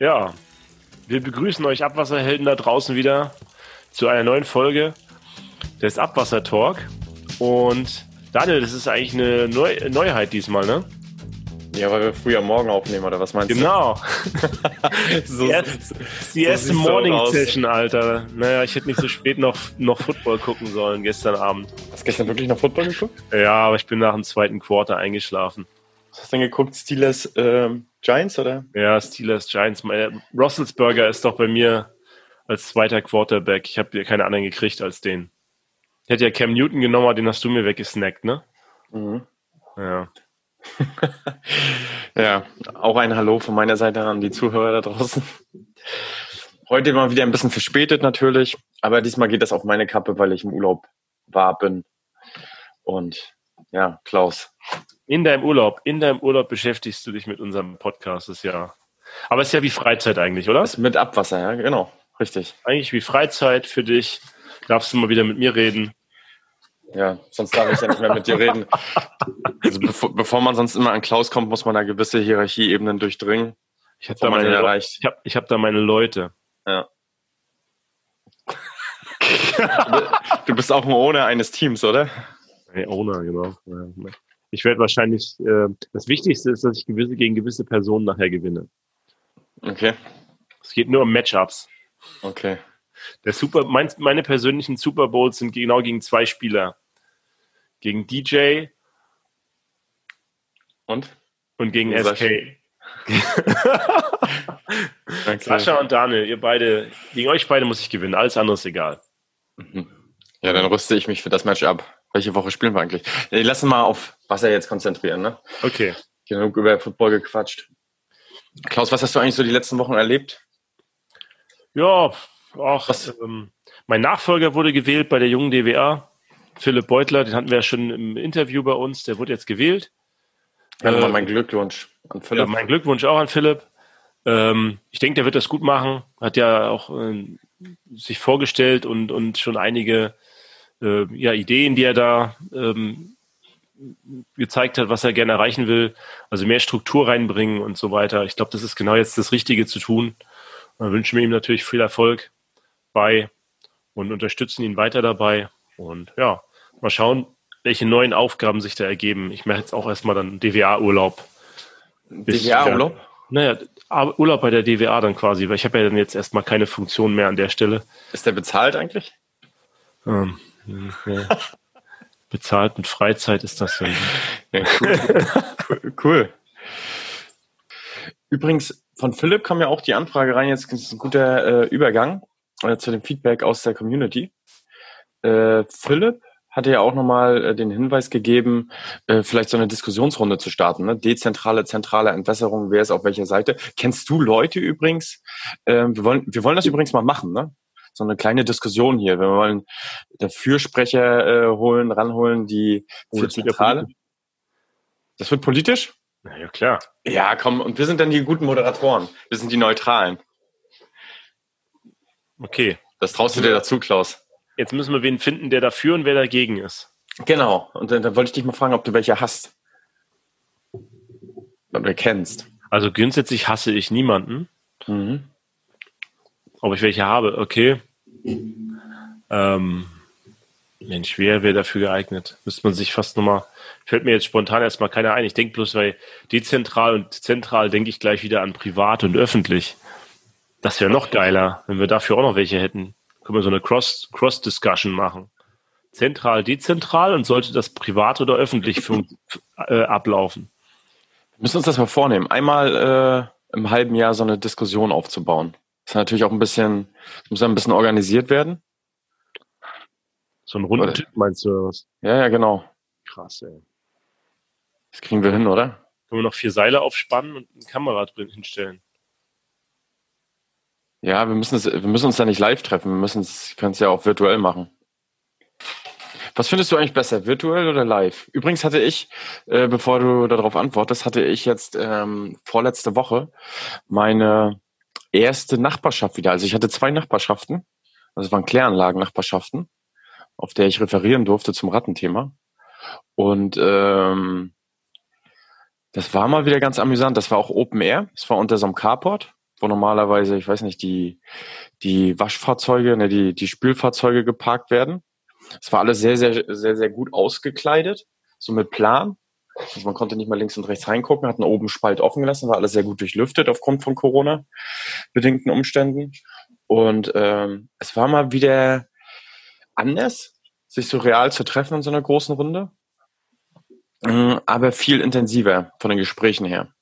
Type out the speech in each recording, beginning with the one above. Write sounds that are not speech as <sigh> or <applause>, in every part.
Ja, wir begrüßen euch Abwasserhelden da draußen wieder zu einer neuen Folge des Abwasser-Talk. Und Daniel, das ist eigentlich eine Neu Neuheit diesmal, ne? Ja, weil wir früher morgen aufnehmen, oder was meinst Genau. du? <laughs> so, die erste, die auch Morning. Session, Alter. Naja, ich hätte nicht so spät noch, noch Football gucken sollen gestern Abend. Hast du gestern wirklich noch Football geguckt? Ja, aber ich bin nach dem zweiten Quarter eingeschlafen. Hast du denn geguckt? Steelers ähm, Giants, oder? Ja, Steelers, Giants. Meine, Roethlisberger ist doch bei mir als zweiter Quarterback. Ich habe ja keine anderen gekriegt als den. Ich hätte ja Cam Newton genommen, aber den hast du mir weggesnackt, ne? Mhm. Ja. <laughs> Ja, auch ein Hallo von meiner Seite an die Zuhörer da draußen. Heute mal wieder ein bisschen verspätet natürlich, aber diesmal geht das auf meine Kappe, weil ich im Urlaub war, bin. Und ja, Klaus. In deinem Urlaub, in deinem Urlaub beschäftigst du dich mit unserem Podcast, das ist ja. Aber es ist ja wie Freizeit eigentlich, oder? Ist mit Abwasser, ja, genau. Richtig. Eigentlich wie Freizeit für dich. Darfst du mal wieder mit mir reden. Ja, sonst darf ich ja nicht mehr mit dir reden. Also bevor, bevor man sonst immer an Klaus kommt, muss man da gewisse Hierarchieebenen durchdringen. Ich habe da, meine erreicht. ich hab, ich hab da meine Leute. Ja. Du bist auch ein Owner eines Teams, oder? Hey, Owner, genau. Ich werde wahrscheinlich, äh, das Wichtigste ist, dass ich gewisse, gegen gewisse Personen nachher gewinne. Okay, Es geht nur um Matchups. okay. Der Super, mein, meine persönlichen Super Bowls sind genau gegen zwei Spieler. Gegen DJ Und? und gegen Gegen SK. <laughs> Sascha und Daniel, ihr beide, gegen euch beide muss ich gewinnen. Alles andere ist egal. Mhm. Ja, dann rüste ich mich für das Match ab. Welche Woche spielen wir eigentlich? Lass uns mal auf Wasser jetzt konzentrieren, ne? Okay. Genug über Football gequatscht. Klaus, was hast du eigentlich so die letzten Wochen erlebt? Ja, auch, Was? ähm, mein Nachfolger wurde gewählt bei der jungen DWA. Philipp Beutler, den hatten wir ja schon im Interview bei uns, der wurde jetzt gewählt. Ja, Äh, mein Glückwunsch an Ja, Philipp. mein Glückwunsch auch an Philipp. Ähm, ich denke, der wird das gut machen. Hat ja auch ähm, sich vorgestellt und, und schon einige äh, ja, Ideen, die er da ähm, gezeigt hat, was er gerne erreichen will. Also mehr Struktur reinbringen und so weiter. Ich glaube, das ist genau jetzt das Richtige zu tun. Wir wünschen ihm natürlich viel Erfolg bei und unterstützen ihn weiter dabei. Und ja, mal schauen, welche neuen Aufgaben sich da ergeben. Ich mache jetzt auch erstmal dann DWA-Urlaub. DWA-Urlaub? Naja, Urlaub bei der DWA dann quasi, weil ich habe ja dann jetzt erstmal keine Funktion mehr an der Stelle. Ist der bezahlt eigentlich? Ähm, Bezahlt mit Freizeit ist das dann. Ja, cool. cool. Übrigens, von Philipp kam ja auch die Anfrage rein, jetzt ist ein guter äh, Übergang äh, zu dem Feedback aus der Community. Äh, Philipp hatte ja auch nochmal äh, den Hinweis gegeben, äh, vielleicht so eine Diskussionsrunde zu starten. Ne? Dezentrale, zentrale Entwässerung, wer ist auf welcher Seite. Kennst du Leute übrigens? Äh, wir, wollen, wir wollen das übrigens mal machen, ne? So eine kleine Diskussion hier. Wir wollen Fürsprecher äh, holen, ranholen, die Oh, das wird Zentrale. Das wird politisch? Na ja, klar. Ja, komm, und wir sind dann die guten Moderatoren. Wir sind die Neutralen. Okay. Das traust du dir dazu, Klaus. Jetzt müssen wir wen finden, der dafür und wer dagegen ist. Genau. Und dann, dann wollte ich dich mal fragen, ob du welche hast. Oder kennst. Also grundsätzlich hasse ich niemanden. Mhm. Ob ich welche habe, okay. Ähm, Mensch, wer wäre dafür geeignet? Müsste man sich fast nochmal, fällt mir jetzt spontan erstmal keiner ein. Ich denke bloß, weil dezentral und zentral denke ich gleich wieder an privat und öffentlich. Das wäre noch geiler, wenn wir dafür auch noch welche hätten. Können wir so eine Cross- Cross-Discussion machen. Zentral, dezentral und sollte das privat oder öffentlich fun- äh, ablaufen? Wir müssen uns das mal vornehmen. Einmal äh, im halben Jahr so eine Diskussion aufzubauen. Das ist natürlich auch ein bisschen, muss ein bisschen organisiert werden. So einen runden Oder- Tisch meinst du oder was? Ja, ja, genau. Krass, ey. Das kriegen wir hin, oder? Können wir noch vier Seile aufspannen und eine Kamera drin hinstellen? Ja, wir müssen, es, wir müssen uns da nicht live treffen. Wir müssen es, können es ja auch virtuell machen. Was findest du eigentlich besser, virtuell oder live? Übrigens hatte ich, äh, bevor du darauf antwortest, hatte ich jetzt ähm, vorletzte Woche meine erste Nachbarschaft wieder. Also ich hatte zwei Nachbarschaften, also es waren Kläranlagen-Nachbarschaften, auf der ich referieren durfte zum Rattenthema. Und ähm, das war mal wieder ganz amüsant. Das war auch Open Air. Es war unter so einem Carport. wo normalerweise, ich weiß nicht, die, die Waschfahrzeuge, ne, die, die Spülfahrzeuge geparkt werden. Es war alles sehr, sehr, sehr, sehr gut ausgekleidet, so mit Plan. Also man konnte nicht mal links und rechts reingucken, hatten oben Spalt offen gelassen, war alles sehr gut durchlüftet aufgrund von Corona-bedingten Umständen. Und ähm, es war mal wieder anders, sich so real zu treffen in so einer großen Runde, ähm, aber viel intensiver von den Gesprächen her.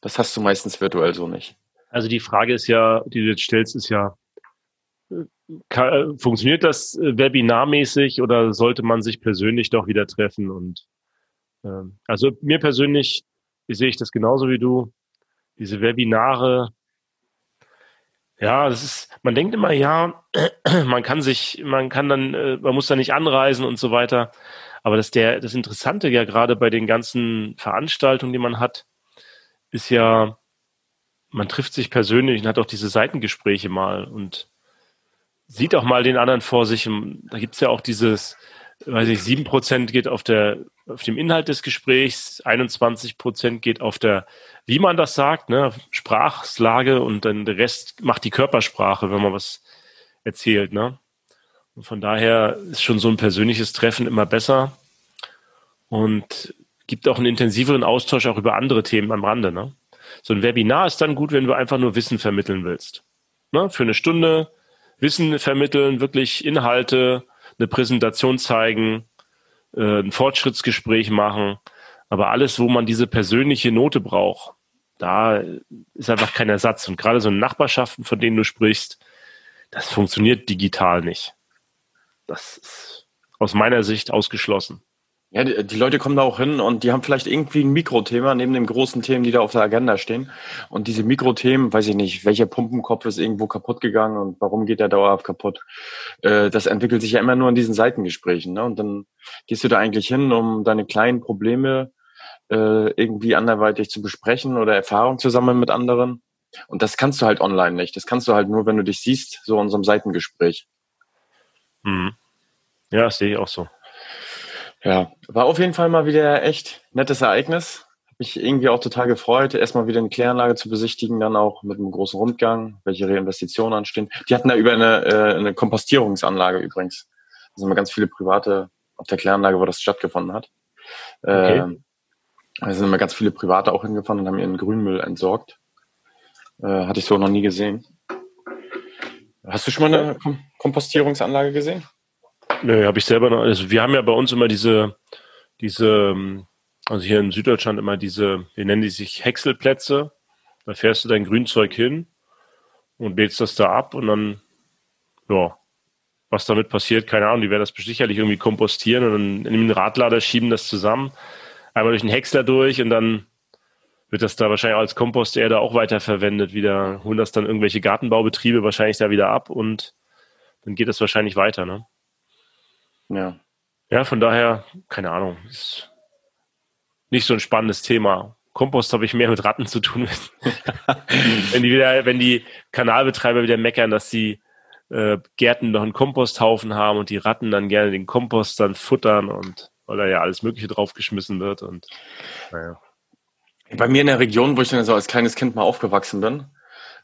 Das hast du meistens virtuell so nicht. Also die Frage ist ja, die du jetzt stellst, ist ja, kann, funktioniert das webinarmäßig oder sollte man sich persönlich doch wieder treffen? Und also mir persönlich sehe ich das genauso wie du. Diese Webinare, ja, das ist, man denkt immer, ja, <clears throat> man kann sich, man kann dann, äh, man muss da nicht anreisen und so weiter. Aber das der, das Interessante ja gerade bei den ganzen Veranstaltungen, die man hat, ist ja, man trifft sich persönlich und hat auch diese Seitengespräche mal und sieht auch mal den anderen vor sich. Da gibt's ja auch dieses, weiß ich, sieben Prozent geht auf der auf dem Inhalt des Gesprächs, 21 Prozent geht auf der, wie man das sagt, ne, Sprachslage und dann der Rest macht die Körpersprache, wenn man was erzählt, ne. Und von daher ist schon so ein persönliches Treffen immer besser und gibt auch einen intensiveren Austausch auch über andere Themen am Rande, ne. So ein Webinar ist dann gut, wenn du einfach nur Wissen vermitteln willst. Ne? Für eine Stunde Wissen vermitteln, wirklich Inhalte, eine Präsentation zeigen, äh, ein Fortschrittsgespräch machen. Aber alles, wo man diese persönliche Note braucht, da ist einfach kein Ersatz. Und gerade so Nachbarschaften, von denen du sprichst, das funktioniert digital nicht. Das ist aus meiner Sicht ausgeschlossen. Ja, die, die, Leute kommen da auch hin und die haben vielleicht irgendwie ein Mikrothema neben den großen Themen, die da auf der Agenda stehen. Und diese Mikrothemen, weiß ich nicht, welcher Pumpenkopf ist irgendwo kaputt gegangen und warum geht der dauerhaft kaputt? Äh, das entwickelt sich ja immer nur in diesen Seitengesprächen. Ne? Und dann gehst du da eigentlich hin, um deine kleinen Probleme äh, irgendwie anderweitig zu besprechen oder Erfahrung zu sammeln mit anderen. Und das kannst du halt online nicht. Das kannst du halt nur, wenn du dich siehst, so in so einem Seitengespräch. Mhm. Ja, sehe ich auch so. Ja, war auf jeden Fall mal wieder echt nettes Ereignis. Hab mich irgendwie auch total gefreut, erstmal wieder eine Kläranlage zu besichtigen, dann auch mit einem großen Rundgang, welche Reinvestitionen anstehen. Die hatten da über eine, äh, eine Kompostierungsanlage übrigens. Da sind mal ganz viele private auf der Kläranlage, wo das stattgefunden hat. Okay. Äh, da sind immer ganz viele Private auch hingefahren und haben ihren Grünmüll entsorgt. Äh, hatte ich so noch nie gesehen. Hast du schon mal eine Kom Kompostierungsanlage gesehen? Nö, habe ich selber noch. Also wir haben ja bei uns immer diese, diese, also hier in Süddeutschland immer diese, wir nennen die sich Häckselplätze. Da fährst du dein Grünzeug hin und lädst das da ab und dann, ja, was damit passiert, keine Ahnung, die werden das sicherlich irgendwie kompostieren und dann in den Radlader schieben das zusammen, einmal durch den Häcksler durch und dann wird das da wahrscheinlich als Komposterde auch weiterverwendet. Wieder holen das dann irgendwelche Gartenbaubetriebe wahrscheinlich da wieder ab und dann geht das wahrscheinlich weiter, ne? Ja. Ja, von daher, keine Ahnung, ist nicht so ein spannendes Thema. Kompost habe ich mehr mit Ratten zu tun. <laughs> wenn die wieder, wenn die Kanalbetreiber wieder meckern, dass die äh, Gärten noch einen Komposthaufen haben und die Ratten dann gerne den Kompost dann futtern und weil da ja alles Mögliche draufgeschmissen wird und naja. Bei mir in der Region, wo ich dann so als kleines Kind mal aufgewachsen bin,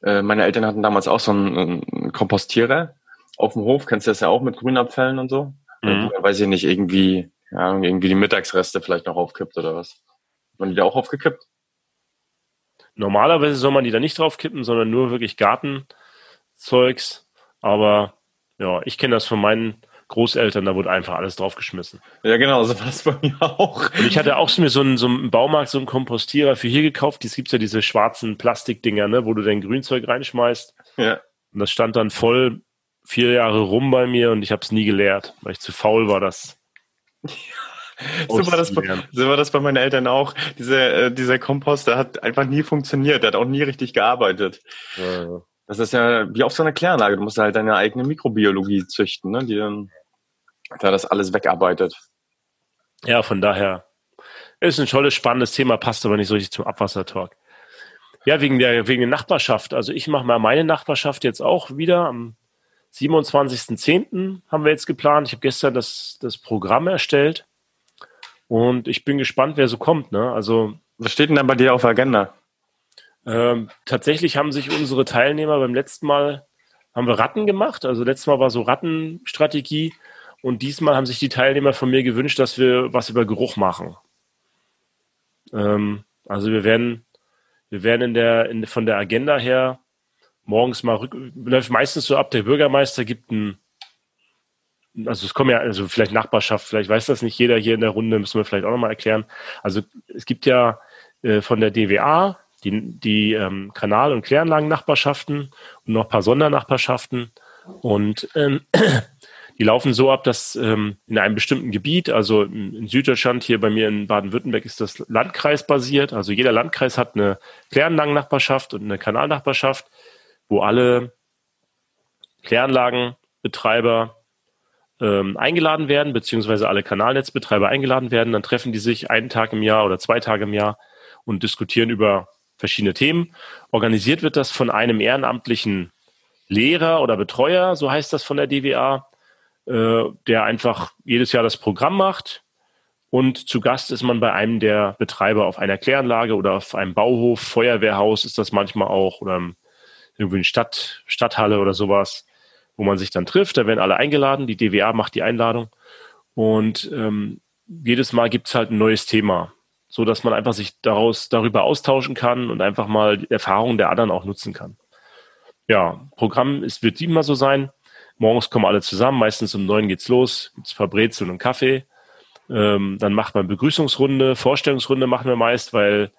äh, meine Eltern hatten damals auch so einen, einen Kompostierer auf dem Hof, kennst du das ja auch mit Grünabfällen und so. Mhm. weiß ich nicht, irgendwie, ja, irgendwie die Mittagsreste vielleicht noch aufkippt oder was. Waren die da auch aufgekippt? Normalerweise soll man die da nicht draufkippen, sondern nur wirklich Gartenzeugs. Aber ja, ich kenne das von meinen Großeltern, da wurde einfach alles draufgeschmissen. Ja, genau, so war es bei mir auch. Und ich hatte auch mir so einen, so einen Baumarkt, so einen Kompostierer für hier gekauft. Es gibt ja diese schwarzen Plastikdinger, ne, wo du dein Grünzeug reinschmeißt. Ja. Und das stand dann voll vier Jahre rum bei mir und ich habe es nie geleert, weil ich zu faul war, das. <laughs> so, war das bei, so war das bei meinen Eltern auch. Diese, äh, dieser Kompost, der hat einfach nie funktioniert, der hat auch nie richtig gearbeitet. Ja, Das ist ja wie auf so einer Kläranlage. Du musst halt deine eigene Mikrobiologie züchten, ne? die dann da das alles wegarbeitet. Ja, von daher ist ein tolles, spannendes Thema, passt aber nicht so richtig zum Abwassertalk. Ja, wegen der, wegen der Nachbarschaft. Also ich mache mal meine Nachbarschaft jetzt auch wieder am 27.10. haben wir jetzt geplant. Ich habe gestern das, das Programm erstellt und ich bin gespannt, wer so kommt. Ne? Also, Was steht denn da bei dir auf der Agenda? Ähm, tatsächlich haben sich unsere Teilnehmer beim letzten Mal haben wir Ratten gemacht. Also letztes Mal war so Rattenstrategie und diesmal haben sich die Teilnehmer von mir gewünscht, dass wir was über Geruch machen. Ähm, also wir werden, wir werden in der, in, von der Agenda her morgens mal rück, läuft meistens so ab, der Bürgermeister gibt ein, also es kommen ja, also vielleicht Nachbarschaft, vielleicht weiß das nicht jeder hier in der Runde, müssen wir vielleicht auch nochmal erklären. Also es gibt ja äh, von der DWA die, die ähm, Kanal- und Kläranlagen-Nachbarschaften und noch ein paar Sondernachbarschaften. Und ähm, <clears throat> die laufen so ab, dass ähm, in einem bestimmten Gebiet, also in, Süddeutschland, hier bei mir in Baden-Württemberg ist das Landkreis basiert. Also jeder Landkreis hat eine Kläranlagen-Nachbarschaft und eine Kanalnachbarschaft, wo alle Kläranlagenbetreiber ähm, eingeladen werden, beziehungsweise alle Kanalnetzbetreiber eingeladen werden. Dann treffen die sich einen Tag im Jahr oder zwei Tage im Jahr und diskutieren über verschiedene Themen. Organisiert wird das von einem ehrenamtlichen Lehrer oder Betreuer, so heißt das von der DWA, äh, der einfach jedes Jahr das Programm macht. Und zu Gast ist man bei einem der Betreiber auf einer Kläranlage oder auf einem Bauhof, Feuerwehrhaus ist das manchmal auch oder irgendwie eine Stadt, Stadthalle oder sowas, wo man sich dann trifft. Da werden alle eingeladen. Die DWA macht die Einladung. Und ähm, jedes Mal gibt es halt ein neues Thema so dass man einfach sich daraus darüber austauschen kann und einfach mal die Erfahrungen der anderen auch nutzen kann. Ja, Programm ist, wird siebenmal so sein. Morgens kommen alle zusammen, meistens um neun geht's los, gibt's Brezel und Kaffee. Ähm, dann macht man Begrüßungsrunde, Vorstellungsrunde machen wir meist, weil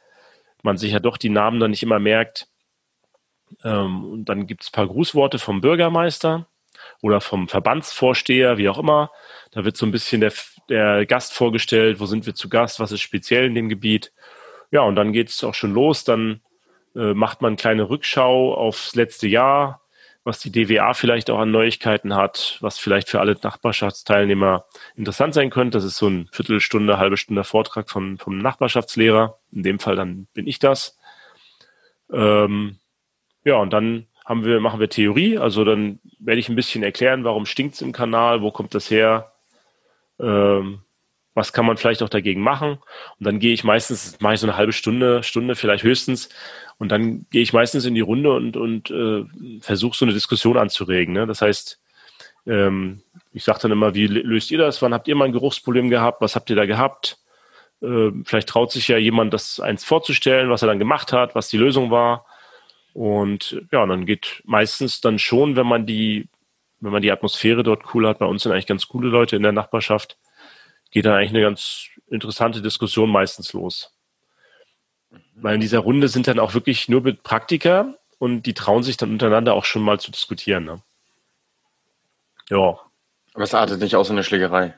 man sich ja doch die Namen dann nicht immer merkt. Ähm, und dann gibt's ein paar Grußworte vom Bürgermeister oder vom Verbandsvorsteher, wie auch immer. Da wird so ein bisschen der der Gast vorgestellt, wo sind wir zu Gast, was ist speziell in dem Gebiet. Ja, und dann geht es auch schon los. Dann äh, macht man eine kleine Rückschau aufs letzte Jahr, was die DWA vielleicht auch an Neuigkeiten hat, was vielleicht für alle Nachbarschaftsteilnehmer interessant sein könnte. Das ist so ein Viertelstunde, halbe Stunde Vortrag von, vom Nachbarschaftslehrer. In dem Fall dann bin ich das. Ähm, ja, und dann haben wir, machen wir Theorie. Also dann werde ich ein bisschen erklären, warum stinkt es im Kanal, wo kommt das her, ähm, was kann man vielleicht auch dagegen machen? Und dann gehe ich meistens, mache ich so eine halbe Stunde, Stunde vielleicht höchstens, und dann gehe ich meistens in die Runde und, und äh, versuche so eine Diskussion anzuregen. Ne? Das heißt, ähm, ich sage dann immer, wie löst ihr das? Wann habt ihr mal ein Geruchsproblem gehabt? Was habt ihr da gehabt? Äh, vielleicht traut sich ja jemand, das eins vorzustellen, was er dann gemacht hat, was die Lösung war. Und ja, dann geht meistens dann schon, wenn man die wenn man die Atmosphäre dort cool hat, bei uns sind eigentlich ganz coole Leute in der Nachbarschaft, geht dann eigentlich eine ganz interessante Diskussion meistens los. Weil in dieser Runde sind dann auch wirklich nur Praktiker und die trauen sich dann untereinander auch schon mal zu diskutieren. Ne? Ja. Aber es artet nicht aus in eine Schlägerei.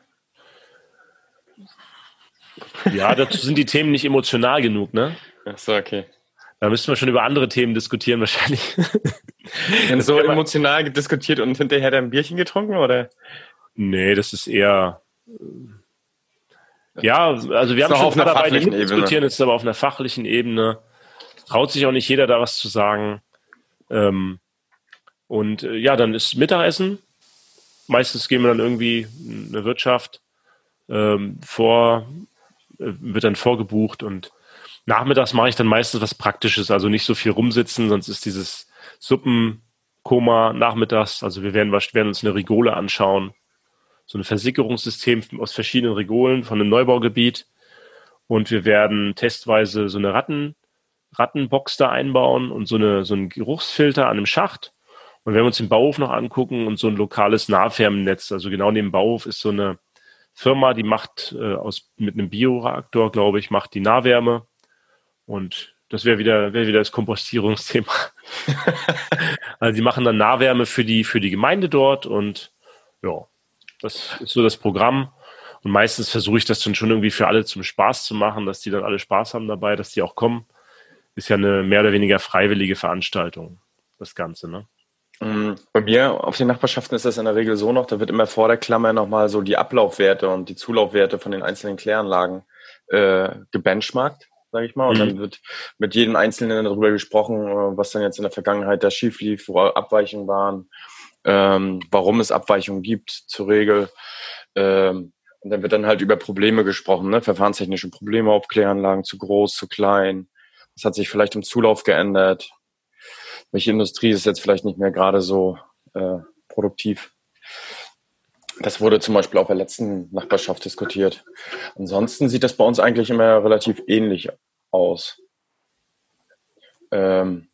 Ja, dazu sind die Themen nicht emotional genug, ne? Ach so, okay. Da müssten wir schon über andere Themen diskutieren wahrscheinlich. <laughs> so emotional diskutiert und hinterher dann ein Bierchen getrunken, oder? Nee, das ist eher. Ja, also wir haben schon auf einer dabei, die diskutieren, ist aber auf einer fachlichen Ebene. Traut sich auch nicht jeder da was zu sagen. Ähm, und äh, ja, dann ist Mittagessen. Meistens gehen wir dann irgendwie in eine Wirtschaft ähm, vor, äh, wird dann vorgebucht und nachmittags mache ich dann meistens was Praktisches, also nicht so viel rumsitzen, sonst ist dieses Suppenkoma nachmittags, also wir werden, werden uns eine Rigole anschauen, so ein Versickerungssystem aus verschiedenen Rigolen von einem Neubaugebiet. Und wir werden testweise so eine Ratten, Rattenbox da einbauen und so, eine, so einen Geruchsfilter an einem Schacht. Und wenn wir uns den Bauhof noch angucken und so ein lokales Nahwärmennetz, also genau neben dem Bauhof ist so eine Firma, die macht äh, aus mit einem Bioreaktor, glaube ich, macht die Nahwärme und das wäre wieder, wäre wieder das Kompostierungsthema. <laughs> also die machen dann Nahwärme für die, für die Gemeinde dort und ja, das ist so das Programm. Und meistens versuche ich das dann schon irgendwie für alle zum Spaß zu machen, dass die dann alle Spaß haben dabei, dass die auch kommen. Ist ja eine mehr oder weniger freiwillige Veranstaltung, das Ganze, ne? Mm, bei mir auf den Nachbarschaften ist das in der Regel so noch, da wird immer vor der Klammer nochmal so die Ablaufwerte und die Zulaufwerte von den einzelnen Kläranlagen äh, gebenchmarkt sage ich mal. Und mhm. dann wird mit jedem Einzelnen darüber gesprochen, äh, was dann jetzt in der Vergangenheit da schief lief, wo Abweichungen waren, ähm, warum es Abweichungen gibt zur Regel. Ähm, und dann wird dann halt über Probleme gesprochen, ne? verfahrenstechnische Probleme auf Kläranlagen, zu groß, zu klein, Was hat sich vielleicht im Zulauf geändert? Welche Industrie ist jetzt vielleicht nicht mehr gerade so äh, produktiv? Das wurde zum Beispiel bei der letzten Nachbarschaft diskutiert. Ansonsten sieht das bei uns eigentlich immer relativ ähnlich aus. Ähm,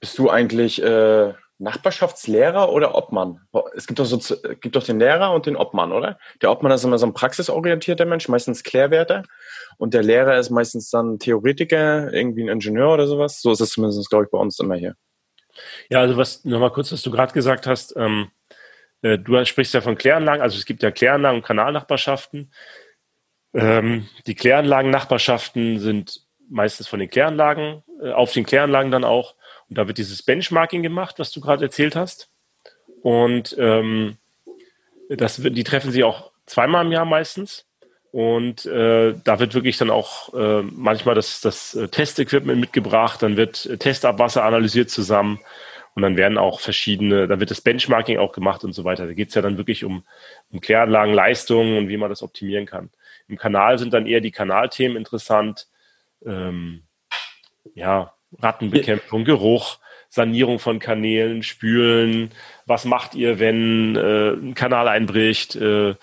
bist du eigentlich äh, Nachbarschaftslehrer oder Obmann? Es gibt doch, so, gibt doch den Lehrer und den Obmann, oder? Der Obmann ist immer so ein praxisorientierter Mensch, meistens Klärwerter. Und der Lehrer ist meistens dann Theoretiker, irgendwie ein Ingenieur oder sowas. So ist es zumindest, glaube ich, bei uns immer hier. Ja, also was nochmal kurz, was du gerade gesagt hast, ähm, äh, du sprichst ja von Kläranlagen, also es gibt ja Kläranlagen und Kanalnachbarschaften. Ähm, die Kläranlagen-Nachbarschaften sind meistens von den Kläranlagen, äh, auf den Kläranlagen dann auch. Und da wird dieses Benchmarking gemacht, was du gerade erzählt hast. Und ähm, das, die treffen sie auch zweimal im Jahr meistens. Und äh, da wird wirklich dann auch äh, manchmal das, das äh, Testequipment mitgebracht, dann wird Testabwasser analysiert zusammen und dann werden auch verschiedene, dann wird das Benchmarking auch gemacht und so weiter. Da geht es ja dann wirklich um, um Kläranlagen, Leistungen und wie man das optimieren kann. Im Kanal sind dann eher die Kanalthemen interessant. Ähm, ja, Rattenbekämpfung, Geruch, Sanierung von Kanälen, Spülen. Was macht ihr, wenn äh, ein Kanal einbricht? Äh,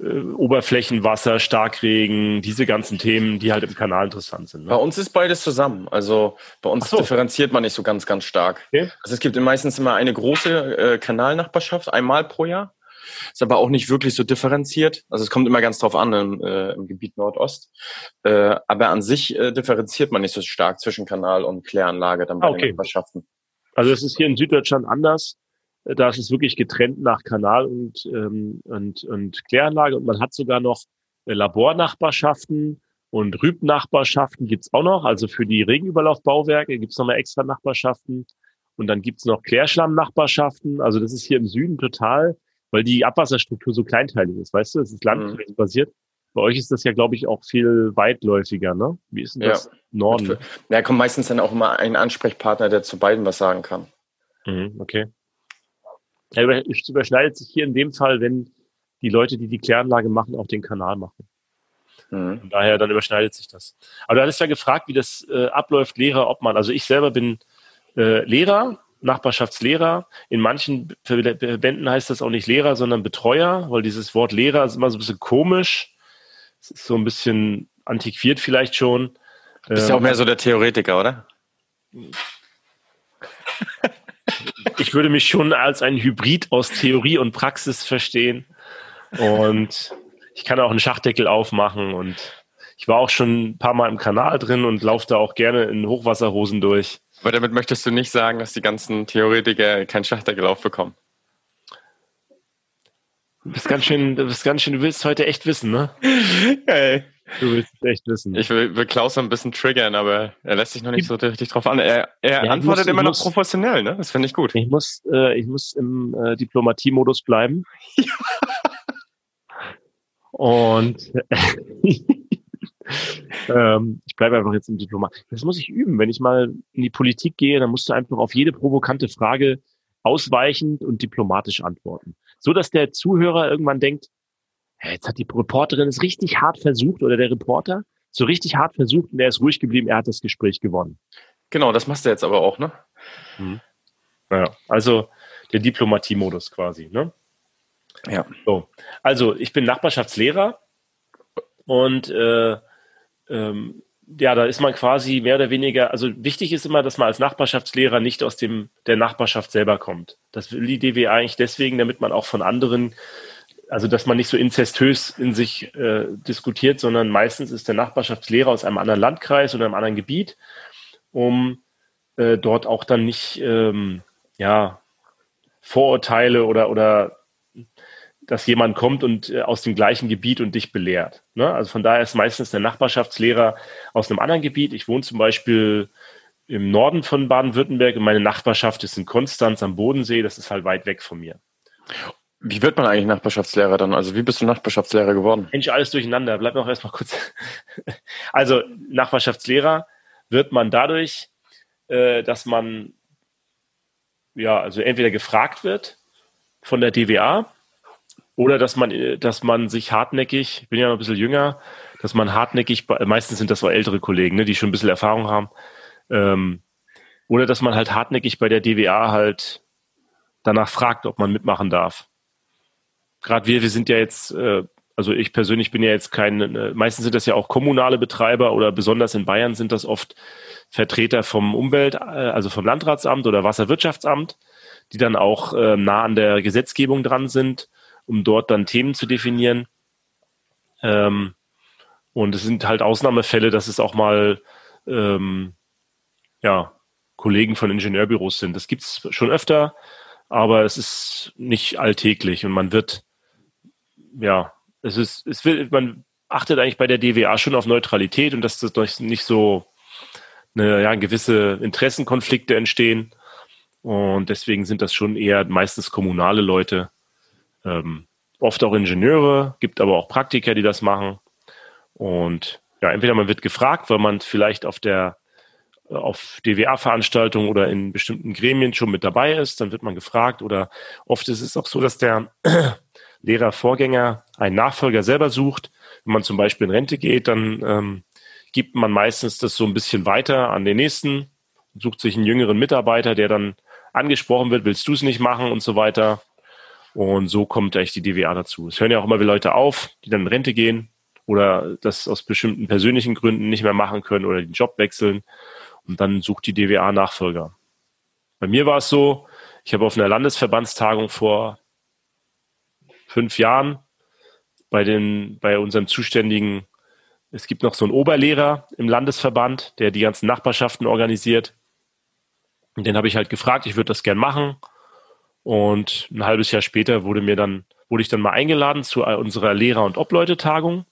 äh, Oberflächenwasser, Starkregen, diese ganzen Themen, die halt im Kanal interessant sind. Ne? Bei uns ist beides zusammen. Also bei uns so. differenziert man nicht so ganz, ganz stark. Okay. Also es gibt meistens immer eine große äh, Kanalnachbarschaft, einmal pro Jahr. Ist aber auch nicht wirklich so differenziert. Also es kommt immer ganz drauf an im, äh, im Gebiet Nordost. Äh, aber an sich äh, differenziert man nicht so stark zwischen Kanal und Kläranlage dann bei ah, okay. den Nachbarschaften. Also es ist hier in Süddeutschland anders. Da ist es wirklich getrennt nach Kanal und, ähm, und, und Kläranlage. Und man hat sogar noch äh, Labornachbarschaften und Rübnachbarschaften gibt's auch noch. Also für die Regenüberlaufbauwerke gibt's noch mal extra Nachbarschaften. Und dann gibt's noch Klärschlammnachbarschaften. Also das ist hier im Süden total, weil die Abwasserstruktur so kleinteilig ist. Weißt du, es ist landbasiert. Mhm. Bei euch ist das ja, glaube ich, auch viel weitläufiger, ne? Wie ist denn das? Ja. Norden? Ja, kommt meistens dann auch immer ein Ansprechpartner, der zu beiden was sagen kann. Mhm, okay. Es überschneidet sich hier in dem Fall, wenn die Leute, die die Kläranlage machen, auch den Kanal machen. Mhm. Von daher, dann überschneidet sich das. Aber du hattest ja gefragt, wie das äh, abläuft, Lehrer, ob man, also ich selber bin äh, Lehrer, Nachbarschaftslehrer. In manchen Verbänden heißt das auch nicht Lehrer, sondern Betreuer, weil dieses Wort Lehrer ist immer so ein bisschen komisch. Es ist so ein bisschen antiquiert vielleicht schon. Du bist ja auch mehr so der Theoretiker, oder? <laughs> ich würde mich schon als ein Hybrid aus Theorie und Praxis verstehen. Und ich kann auch einen Schachdeckel aufmachen und ich war auch schon ein paar Mal im Kanal drin und laufe da auch gerne in Hochwasserhosen durch. Aber damit möchtest du nicht sagen, dass die ganzen Theoretiker keinen Schachdeckel aufbekommen? Du bist ganz schön, du bist ganz schön, du willst heute echt wissen, ne? Hey. Du willst es echt wissen. Ich will, will Klaus ein bisschen triggern, aber er lässt sich noch nicht so richtig drauf an. Er, er ja, antwortet muss, immer noch muss, professionell, ne? Das finde ich gut. Ich muss, äh, ich muss im äh, Diplomatie-Modus bleiben. <laughs> Und <laughs> ähm, ich bleibe einfach jetzt im Diplomat. Das muss ich üben. Wenn ich mal in die Politik gehe, dann musst du einfach auf jede provokante Frage ausweichend und diplomatisch antworten. So dass der Zuhörer irgendwann denkt, jetzt hat die Reporterin es richtig hart versucht oder der Reporter so richtig hart versucht und er ist ruhig geblieben, er hat das Gespräch gewonnen. Genau, das machst du jetzt aber auch, ne? Mhm. Naja, also der Diplomatie-Modus quasi, ne? Ja. So. Also ich bin Nachbarschaftslehrer und äh, ähm, ja, da ist man quasi mehr oder weniger, also wichtig ist immer, dass man als Nachbarschaftslehrer nicht aus dem der Nachbarschaft selber kommt. Das will die DW eigentlich deswegen, damit man auch von anderen also dass man nicht so inzestös in sich äh, diskutiert, sondern meistens ist der Nachbarschaftslehrer aus einem anderen Landkreis oder einem anderen Gebiet, um äh, dort auch dann nicht ähm, ja Vorurteile oder oder dass jemand kommt und äh, aus dem gleichen Gebiet und dich belehrt. Ne? Also von daher ist meistens der Nachbarschaftslehrer aus einem anderen Gebiet. Ich wohne zum Beispiel im Norden von Baden-Württemberg und meine Nachbarschaft ist in Konstanz am Bodensee. Das ist halt weit weg von mir. Wie wird man eigentlich Nachbarschaftslehrer dann? Also wie bist du Nachbarschaftslehrer geworden? Mensch, alles durcheinander. Bleib noch erstmal kurz. <laughs> Also Nachbarschaftslehrer wird man dadurch, äh, dass man ja, also entweder gefragt wird von der DWA oder dass man, äh, dass man sich hartnäckig, ich bin ja noch ein bisschen jünger, dass man hartnäckig, meistens sind das so ältere Kollegen, ne, die schon ein bisschen Erfahrung haben, Ähm, oder dass man halt hartnäckig bei der DWA halt danach fragt, ob man mitmachen darf. Gerade wir, wir sind ja jetzt, äh, also ich persönlich bin ja jetzt kein, äh, meistens sind das ja auch kommunale Betreiber oder besonders in Bayern sind das oft Vertreter vom Umwelt, äh, also vom Landratsamt oder Wasserwirtschaftsamt, die dann auch äh, nah an der Gesetzgebung dran sind, um dort dann Themen zu definieren. Ähm, und es sind halt Ausnahmefälle, dass es auch mal ähm, ja, Kollegen von Ingenieurbüros sind. Das gibt es schon öfter, aber es ist nicht alltäglich und man wird, ja, es ist, es will, man achtet eigentlich bei der DWA schon auf Neutralität und dass das nicht so eine, ja, gewisse Interessenkonflikte entstehen. Und deswegen sind das schon eher meistens kommunale Leute, ähm, oft auch Ingenieure, gibt aber auch Praktiker, die das machen. Und ja, entweder man wird gefragt, weil man vielleicht auf der auf DWA-Veranstaltungen oder in bestimmten Gremien schon mit dabei ist, dann wird man gefragt oder oft ist es auch so, dass der Lehrervorgänger einen Nachfolger selber sucht. Wenn man zum Beispiel in Rente geht, dann ähm, gibt man meistens das so ein bisschen weiter an den nächsten, sucht sich einen jüngeren Mitarbeiter, der dann angesprochen wird, willst du es nicht machen und so weiter. Und so kommt eigentlich die DWA dazu. Es hören ja auch immer wieder Leute auf, die dann in Rente gehen oder das aus bestimmten persönlichen Gründen nicht mehr machen können oder den Job wechseln. Und dann sucht die DWA Nachfolger. Bei mir war es so, ich habe auf einer Landesverbandstagung vor fünf Jahren bei den, bei unserem zuständigen, es gibt noch so einen Oberlehrer im Landesverband, der die ganzen Nachbarschaften organisiert. Und den habe ich halt gefragt, ich würde das gern machen. Und ein halbes Jahr später wurde mir dann, wurde ich dann mal eingeladen zu unserer Lehrer- und Obleute-Tagung.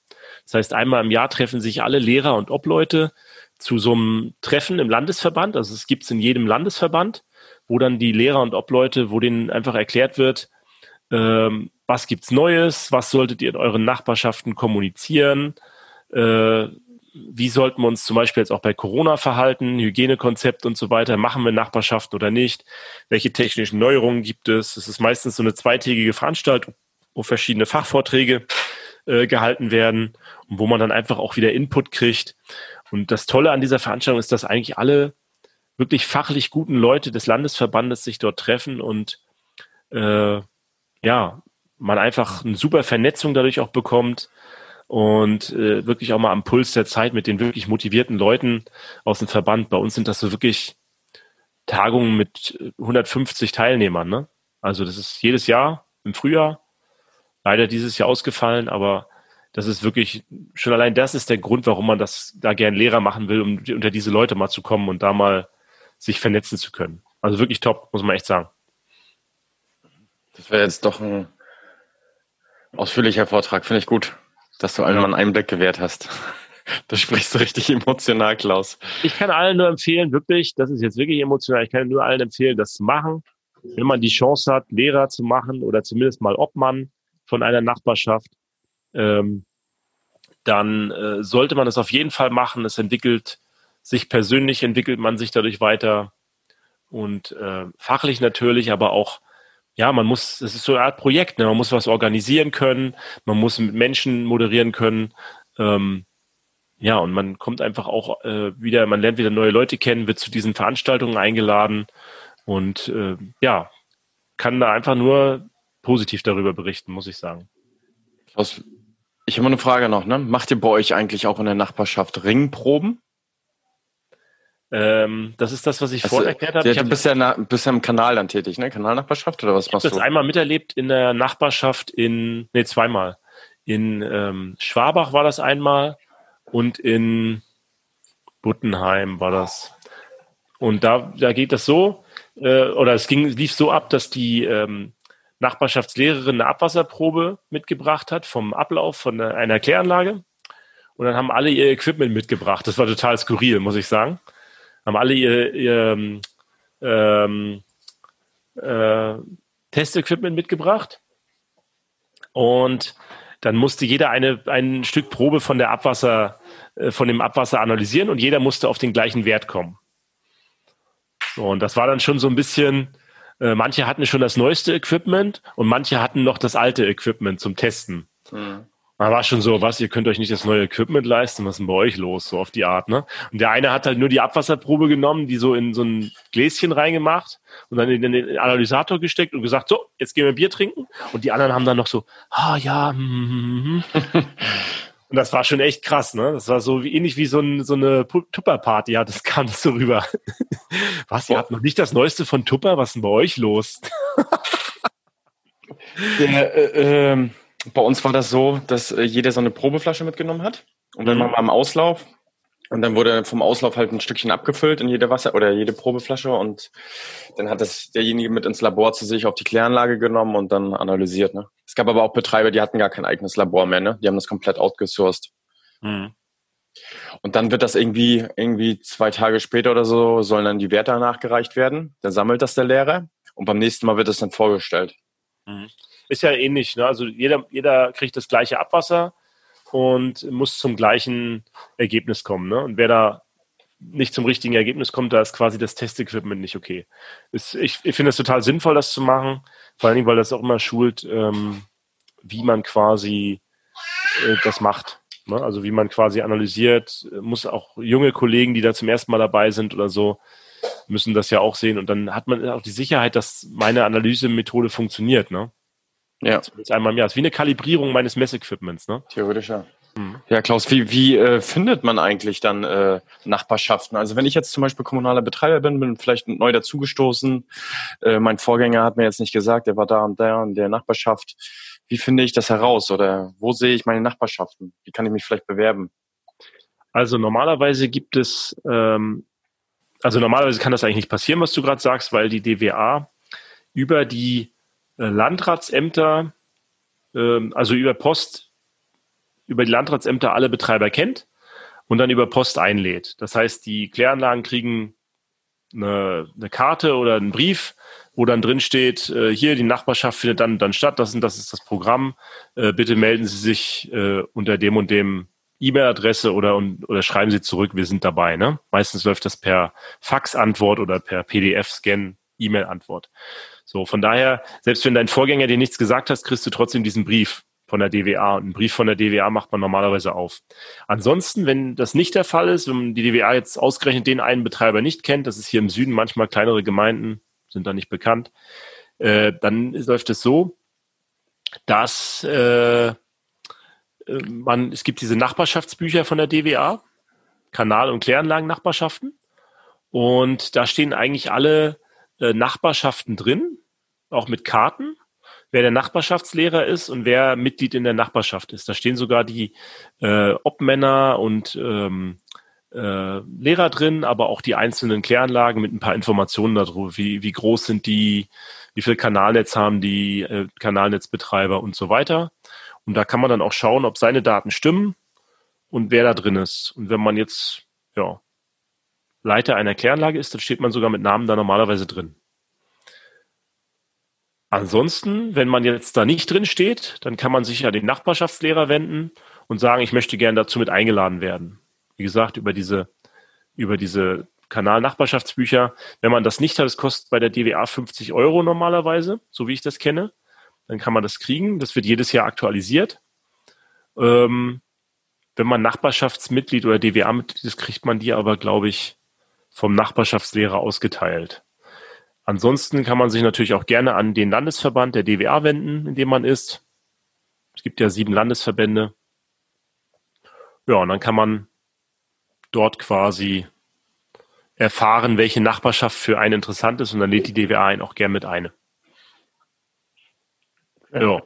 Das heißt, einmal im Jahr treffen sich alle Lehrer und Obleute zu so einem Treffen im Landesverband. Also es gibt es in jedem Landesverband, wo dann die Lehrer und Obleute, wo denen einfach erklärt wird, ähm, was gibt's Neues, was solltet ihr in euren Nachbarschaften kommunizieren, äh, wie sollten wir uns zum Beispiel jetzt auch bei Corona verhalten, Hygienekonzept und so weiter, machen wir Nachbarschaften oder nicht, welche technischen Neuerungen gibt es. Es ist meistens so eine zweitägige Veranstaltung, wo verschiedene Fachvorträge äh, gehalten werden und wo man dann einfach auch wieder Input kriegt. Und das Tolle an dieser Veranstaltung ist, dass eigentlich alle wirklich fachlich guten Leute des Landesverbandes sich dort treffen und äh, ja, man einfach eine super Vernetzung dadurch auch bekommt und äh, wirklich auch mal am Puls der Zeit mit den wirklich motivierten Leuten aus dem Verband. Bei uns sind das so wirklich Tagungen mit 150 Teilnehmern. Ne? Also das ist jedes Jahr im Frühjahr leider dieses Jahr ausgefallen, aber das ist wirklich, schon allein das ist der Grund, warum man das da gern Lehrer machen will, um unter diese Leute mal zu kommen und da mal sich vernetzen zu können. Also wirklich top, muss man echt sagen. Das wäre jetzt doch ein ausführlicher Vortrag, finde ich gut, dass du allen mal einen Einblick gewährt hast. <laughs> Da sprichst du richtig emotional, Klaus. Ich kann allen nur empfehlen, wirklich, das ist jetzt wirklich emotional, ich kann nur allen empfehlen, das zu machen. Wenn man die Chance hat, Lehrer zu machen oder zumindest mal Obmann, von einer Nachbarschaft, ähm, dann äh, sollte man es auf jeden Fall machen. Es entwickelt sich persönlich, entwickelt man sich dadurch weiter und äh, fachlich natürlich, aber auch ja, man muss, das ist so eine Art Projekt, ne? man muss was organisieren können, man muss mit Menschen moderieren können, ähm, ja, und man kommt einfach auch äh, wieder, man lernt wieder neue Leute kennen, wird zu diesen Veranstaltungen eingeladen und äh, ja, kann da einfach nur positiv darüber berichten, muss ich sagen. Klaus, ich habe eine Frage noch. Ne? Macht ihr bei euch eigentlich auch in der Nachbarschaft Ringproben? Ähm, das ist das, was ich also, vorhin erklärt habe. Ja, du bist ja, na, bist ja im Kanal dann tätig, ne? Kanalnachbarschaft oder was machst du? Ich habe das einmal miterlebt in der Nachbarschaft in, nee, zweimal. In ähm, Schwabach war das einmal und in Buttenheim war das. Und da, da geht das so, äh, oder es ging, lief so ab, dass die ähm, Nachbarschaftslehrerin eine Abwasserprobe mitgebracht hat vom Ablauf von einer Kläranlage. Und dann haben alle ihr Equipment mitgebracht. Das war total skurril, muss ich sagen. Haben alle ihr, ihr ähm, äh, Testequipment mitgebracht. Und dann musste jeder eine, ein Stück Probe von der Abwasser, äh, von dem Abwasser analysieren und jeder musste auf den gleichen Wert kommen. So, und das war dann schon so ein bisschen, äh, manche hatten schon das neueste Equipment und manche hatten noch das alte Equipment zum Testen. Mhm. Man war schon so, was, ihr könnt euch nicht das neue Equipment leisten, was ist denn bei euch los? So auf die Art, ne? Und der eine hat halt nur die Abwasserprobe genommen, die so in so ein Gläschen reingemacht und dann in den Analysator gesteckt und gesagt, so, jetzt gehen wir Bier trinken. Und die anderen haben dann noch so, ah ja, hm. hm. <laughs> Und das war schon echt krass, ne? Das war so wie, ähnlich wie so, ein, so eine Tupper-Party, ja, das kam das so rüber. <laughs> Was, ihr habt noch nicht das Neueste von Tupper? Was ist denn bei euch los? Der, äh, äh, bei uns war das so, dass äh, jeder so eine Probeflasche mitgenommen hat. Und dann mhm. waren wir am Auslauf. Und dann wurde vom Auslauf halt ein Stückchen abgefüllt in jede Wasser oder jede Probeflasche. Und dann hat das derjenige mit ins Labor zu sich auf die Kläranlage genommen und dann analysiert. Ne? Es gab aber auch Betreiber, die hatten gar kein eigenes Labor mehr. Ne? Die haben das komplett outgesourced. Mhm. Und dann wird das irgendwie, irgendwie zwei Tage später oder so, sollen dann die Werte nachgereicht werden. Dann sammelt das der Lehrer und beim nächsten Mal wird das dann vorgestellt. Mhm ist ja ähnlich. Ne? Also jeder, jeder kriegt das gleiche Abwasser und muss zum gleichen Ergebnis kommen. Ne? Und wer da nicht zum richtigen Ergebnis kommt, da ist quasi das Testequipment nicht okay. Ist, ich ich finde es total sinnvoll, das zu machen, vor allen Dingen, weil das auch immer schult, ähm, wie man quasi äh, das macht. Ne? Also wie man quasi analysiert, muss auch junge Kollegen, die da zum ersten Mal dabei sind oder so, müssen das ja auch sehen. Und dann hat man auch die Sicherheit, dass meine Analysemethode funktioniert. Ne? Ja. Das einmal im Jahr. Das ist wie eine Kalibrierung meines Messequipments, ne? Theoretisch ja. Mhm. Ja, Klaus, wie, wie äh, findet man eigentlich dann äh, Nachbarschaften? Also wenn ich jetzt zum Beispiel kommunaler Betreiber bin, bin vielleicht neu dazugestoßen, äh, mein Vorgänger hat mir jetzt nicht gesagt, er war da und da in der Nachbarschaft. Wie finde ich das heraus oder wo sehe ich meine Nachbarschaften? Wie kann ich mich vielleicht bewerben? Also normalerweise gibt es, ähm, also normalerweise kann das eigentlich nicht passieren, was du gerade sagst, weil die DWA über die äh, Landratsämter, ähm, also über Post, über die Landratsämter alle Betreiber kennt und dann über Post einlädt. Das heißt, die Kläranlagen kriegen eine, eine Karte oder einen Brief, wo dann drin steht, äh, hier die Nachbarschaft findet dann dann statt, das, und das ist das Programm. Äh, bitte melden Sie sich unter dem und dem E-Mail-Adresse oder, oder schreiben Sie zurück, wir sind dabei. Ne? Meistens läuft das per Fax-Antwort oder per PDF-Scan, E-Mail-Antwort. So, von daher, selbst wenn dein Vorgänger dir nichts gesagt hast, kriegst du trotzdem diesen Brief von der DWA. Und einen Brief von der DWA macht man normalerweise auf. Ansonsten, wenn das nicht der Fall ist, wenn die DWA jetzt ausgerechnet den einen Betreiber nicht kennt, das ist hier im Süden manchmal kleinere Gemeinden, sind da nicht bekannt, äh, dann läuft es so, dass äh man, es gibt diese Nachbarschaftsbücher von der DWA, Kanal- und Kläranlagen-Nachbarschaften. Und da stehen eigentlich alle äh, Nachbarschaften drin, auch mit Karten, wer der Nachbarschaftslehrer ist und wer Mitglied in der Nachbarschaft ist. Da stehen sogar die äh, Obmänner und ähm, äh, Lehrer drin, aber auch die einzelnen Kläranlagen mit ein paar Informationen darüber, wie, wie groß sind die, wie viel Kanalnetz haben die äh, Kanalnetzbetreiber und so weiter. Und da kann man dann auch schauen, ob seine Daten stimmen und wer da drin ist. Und wenn man jetzt ja, Leiter einer Kläranlage ist, dann steht man sogar mit Namen da normalerweise drin. Ansonsten, wenn man jetzt da nicht drin steht, dann kann man sich an den Nachbarschaftslehrer wenden und sagen, ich möchte gerne dazu mit eingeladen werden. Wie gesagt, über diese, über diese Kanal-Nachbarschaftsbücher. Wenn man das nicht hat, es kostet bei der DWA 50 Euro normalerweise, so wie ich das kenne. Dann kann man das kriegen. Das wird jedes Jahr aktualisiert. Ähm, wenn man Nachbarschaftsmitglied oder DWA-Mitglied ist, kriegt man die aber, glaube ich, vom Nachbarschaftslehrer ausgeteilt. Ansonsten kann man sich natürlich auch gerne an den Landesverband der DWA wenden, in dem man ist. Es gibt ja sieben Landesverbände. Ja, und dann kann man dort quasi erfahren, welche Nachbarschaft für einen interessant ist und dann lädt die DWA einen auch gern mit ein. Ja.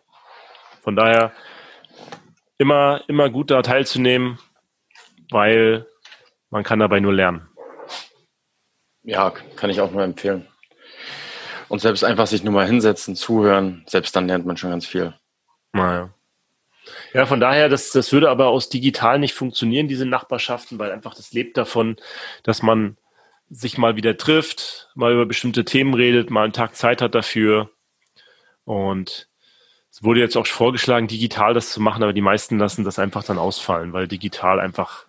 Von daher immer, immer gut da teilzunehmen, weil man kann dabei nur lernen. Ja, kann ich auch nur empfehlen. Und selbst einfach sich nur mal hinsetzen, zuhören, selbst dann lernt man schon ganz viel. Naja. Ja, von daher, das, das würde aber aus digital nicht funktionieren, diese Nachbarschaften, weil einfach das lebt davon, dass man sich mal wieder trifft, mal über bestimmte Themen redet, mal einen Tag Zeit hat dafür. Und es wurde jetzt auch vorgeschlagen, digital das zu machen, aber die meisten lassen das einfach dann ausfallen, weil digital einfach,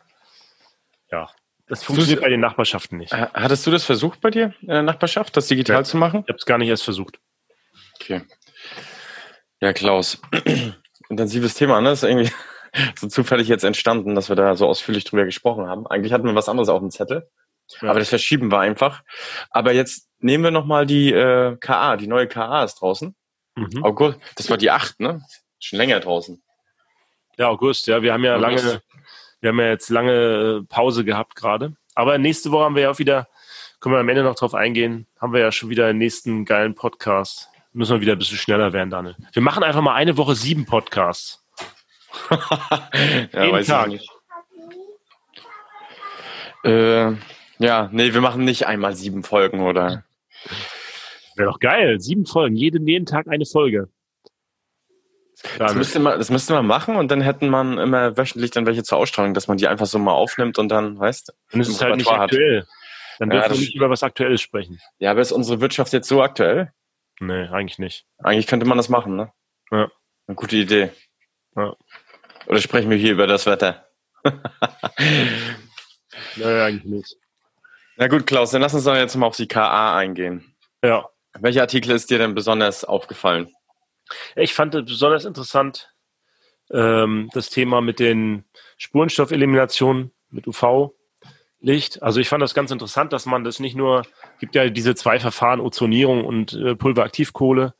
ja, das funktioniert bei den Nachbarschaften nicht. Hattest du das versucht bei dir in der Nachbarschaft, das digital ja, zu machen? Ich habe es gar nicht erst versucht. Okay. Ja, Klaus. <clears throat> Intensives Thema, ne? Das ist irgendwie <laughs> so zufällig jetzt entstanden, dass wir da so ausführlich drüber gesprochen haben. Eigentlich hatten wir was anderes auf dem Zettel. Ja. Aber das verschieben wir einfach. Aber jetzt nehmen wir nochmal die äh, KA. Die neue KA ist draußen. Mhm. August, das war die acht, ne? Schon länger draußen. Ja, August, ja. Wir haben ja August. lange, wir haben ja jetzt lange äh, Pause gehabt gerade. Aber nächste Woche haben wir ja auch wieder, können wir am Ende noch drauf eingehen, haben wir ja schon wieder den nächsten geilen Podcast. Müssen wir wieder ein bisschen schneller werden, Daniel. Wir machen einfach mal eine Woche sieben Podcasts. <laughs> ja, Jeden Tag. Äh, ja, nee, wir machen nicht einmal sieben Folgen, oder? Wäre doch geil. Sieben Folgen. Jeden, jeden Tag eine Folge. Das müsste, man, das müsste man machen und dann hätten man immer wöchentlich dann welche zur Ausstrahlung, dass man die einfach so mal aufnimmt und dann, weißt du? Dann ist es halt nicht aktuell. Dann dürfen ja, wir nicht über was Aktuelles sprechen. Ja, aber ist unsere Wirtschaft jetzt so aktuell? Nee, eigentlich nicht. Eigentlich könnte man das machen, ne? Ja. Eine gute Idee. Ja. Oder sprechen wir hier über das Wetter? <laughs> nee, eigentlich nicht. Na gut, Klaus, dann lass uns doch jetzt mal auf die KA eingehen. Ja. Welcher Artikel ist dir denn besonders aufgefallen? Ich fand es besonders interessant, ähm, das Thema mit den Spurenstoffeliminationen mit UV-Licht. Also ich fand das ganz interessant, dass man das nicht nur, gibt ja diese zwei Verfahren, Ozonierung und äh, Pulveraktivkohle.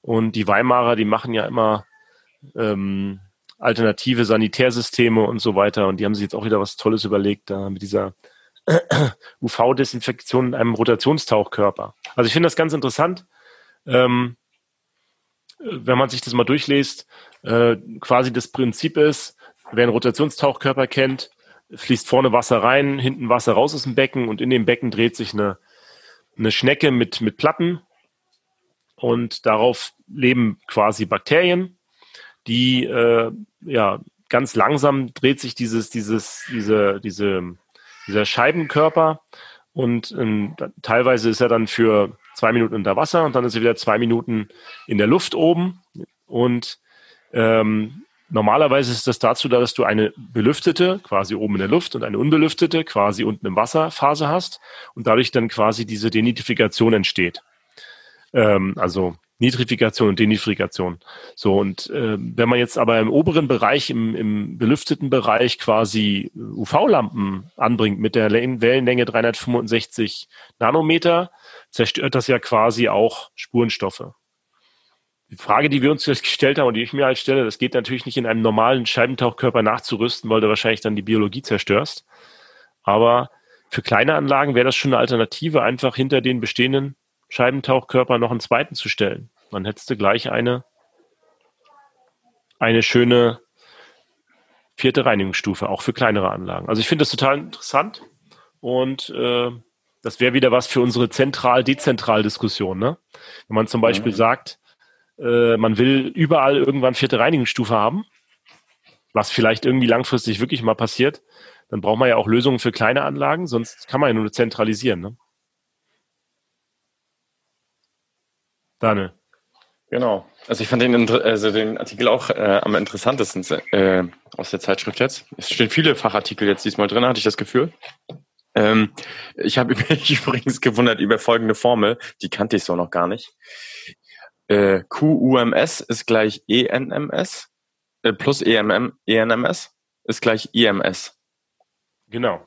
Und die Weimarer, die machen ja immer ähm, alternative Sanitärsysteme und so weiter. Und die haben sich jetzt auch wieder was Tolles überlegt, da mit dieser <clears throat> UV-Desinfektion in einem Rotationstauchkörper. Also ich finde das ganz interessant. Ähm, wenn man sich das mal durchliest, äh, quasi das Prinzip ist, wer einen Rotationstauchkörper kennt, fließt vorne Wasser rein, hinten Wasser raus aus dem Becken und in dem Becken dreht sich eine, eine Schnecke mit, mit Platten und darauf leben quasi Bakterien, die äh, ja ganz langsam dreht sich dieses, dieses, diese, diese, dieser Scheibenkörper und ähm, teilweise ist er dann für zwei Minuten unter Wasser und dann ist er wieder zwei Minuten in der Luft oben. Und ähm, normalerweise ist das dazu da, dass du eine belüftete, quasi oben in der Luft, und eine unbelüftete, quasi unten im Wasserphase hast und dadurch dann quasi diese Denitrifikation entsteht. Ähm, also Nitrifikation und Denitrifikation. So, und äh, wenn man jetzt aber im oberen Bereich, im, im belüfteten Bereich quasi UV-Lampen anbringt mit der Wellenlänge 365 Nanometer, zerstört das ja quasi auch Spurenstoffe. Die Frage, die wir uns gestellt haben und die ich mir halt stelle, das geht natürlich nicht in einem normalen Scheibentauchkörper nachzurüsten, weil du wahrscheinlich dann die Biologie zerstörst. Aber für kleine Anlagen wäre das schon eine Alternative, einfach hinter den bestehenden Scheibentauchkörper noch einen zweiten zu stellen. Dann hättest du gleich eine, eine schöne vierte Reinigungsstufe, auch für kleinere Anlagen. Also ich finde das total interessant und äh, das wäre wieder was für unsere zentral-dezentral-Diskussion. Ne? Wenn man zum Beispiel mhm. sagt, äh, man will überall irgendwann vierte Reinigungsstufe haben, was vielleicht irgendwie langfristig wirklich mal passiert, dann braucht man ja auch Lösungen für kleine Anlagen, sonst kann man ja nur zentralisieren. Ne? Daniel. Genau. Also ich fand den, also den Artikel auch äh, am interessantesten äh, aus der Zeitschrift jetzt. Es stehen viele Fachartikel jetzt diesmal drin, hatte ich das Gefühl. Ähm, ich habe <laughs> mich übrigens gewundert über folgende Formel, die kannte ich so noch gar nicht. Äh, QUMS ist gleich ENMS äh, plus EMM, ENMS ist gleich IMS. Genau.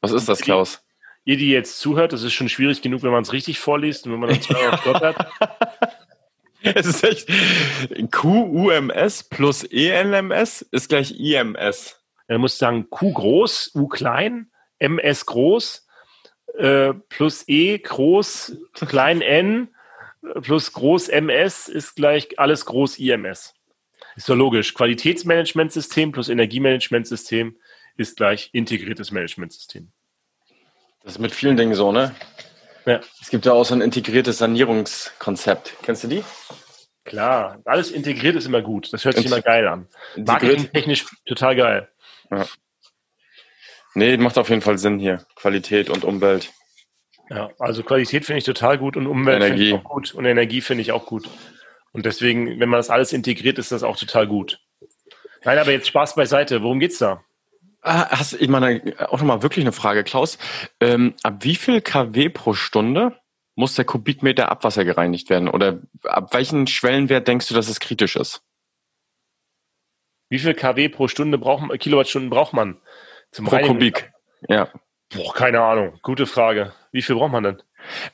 Was ist das, Klaus? Ihr, die jetzt zuhört, das ist schon schwierig genug, wenn man es richtig vorliest und wenn man dann zweimal <laughs> stottert. <laughs> Es ist echt QUMS plus ENMS ist gleich IMS. Er muss sagen Q groß, U klein, MS groß, äh, plus E groß, klein n, plus groß MS ist gleich alles groß IMS. Ist doch logisch. Qualitätsmanagementsystem plus Energiemanagementsystem ist gleich integriertes Managementsystem. Das ist mit vielen Dingen so, ne? Ja. Es gibt ja auch so ein integriertes Sanierungskonzept. Kennst du die? Klar, alles integriert ist immer gut. Das hört sich immer geil an. Marketingtechnisch total geil. Ja. Nee, macht auf jeden Fall Sinn hier. Qualität und Umwelt. Ja, also Qualität finde ich total gut und Umwelt finde ich auch gut und Energie finde ich auch gut. Und deswegen, wenn man das alles integriert, ist das auch total gut. Nein, aber jetzt Spaß beiseite. Worum geht's da? Ah, hast, ich meine, auch nochmal wirklich eine Frage, Klaus. Ähm, ab wie viel kW pro Stunde muss der Kubikmeter Abwasser gereinigt werden? Oder ab welchen Schwellenwert denkst du, dass es kritisch ist? Wie viel kW pro Stunde braucht Kilowattstunden braucht man zum Pro Reinigen? Kubik, ja. Boah, keine Ahnung. Gute Frage. Wie viel braucht man denn?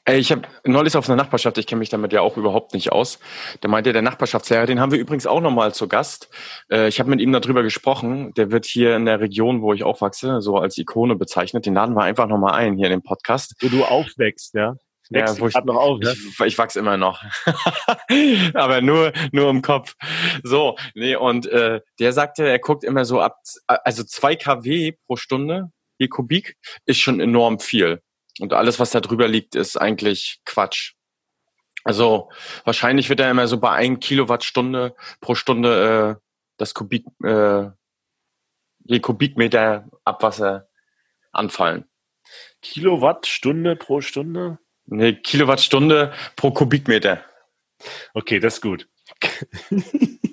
Ey, ich habe neulich auf einer Nachbarschaft, ich kenne mich damit ja auch überhaupt nicht aus. Der meinte, der Nachbarschaftslehrer, den haben wir übrigens auch nochmal zu Gast. Äh, ich habe mit ihm darüber gesprochen. Der wird hier in der Region, wo ich aufwachse, so als Ikone bezeichnet. Den laden wir einfach nochmal ein hier in den Podcast. Wo du aufwächst, ja? Ja, wo ich, noch auf, ne? ich, ich wachse immer noch. <laughs> Aber nur, nur im Kopf. So, nee, und äh, der sagte, er guckt immer so ab, also zwei kW pro Stunde je Kubik ist schon enorm viel. Und alles, was da drüber liegt, ist eigentlich Quatsch. Also wahrscheinlich wird er immer so bei 1 Kilowattstunde pro Stunde äh, das Kubik, äh, je Kubikmeter Abwasser anfallen. Kilowattstunde pro Stunde? Nee, Kilowattstunde pro Kubikmeter. Okay, das ist gut. <laughs>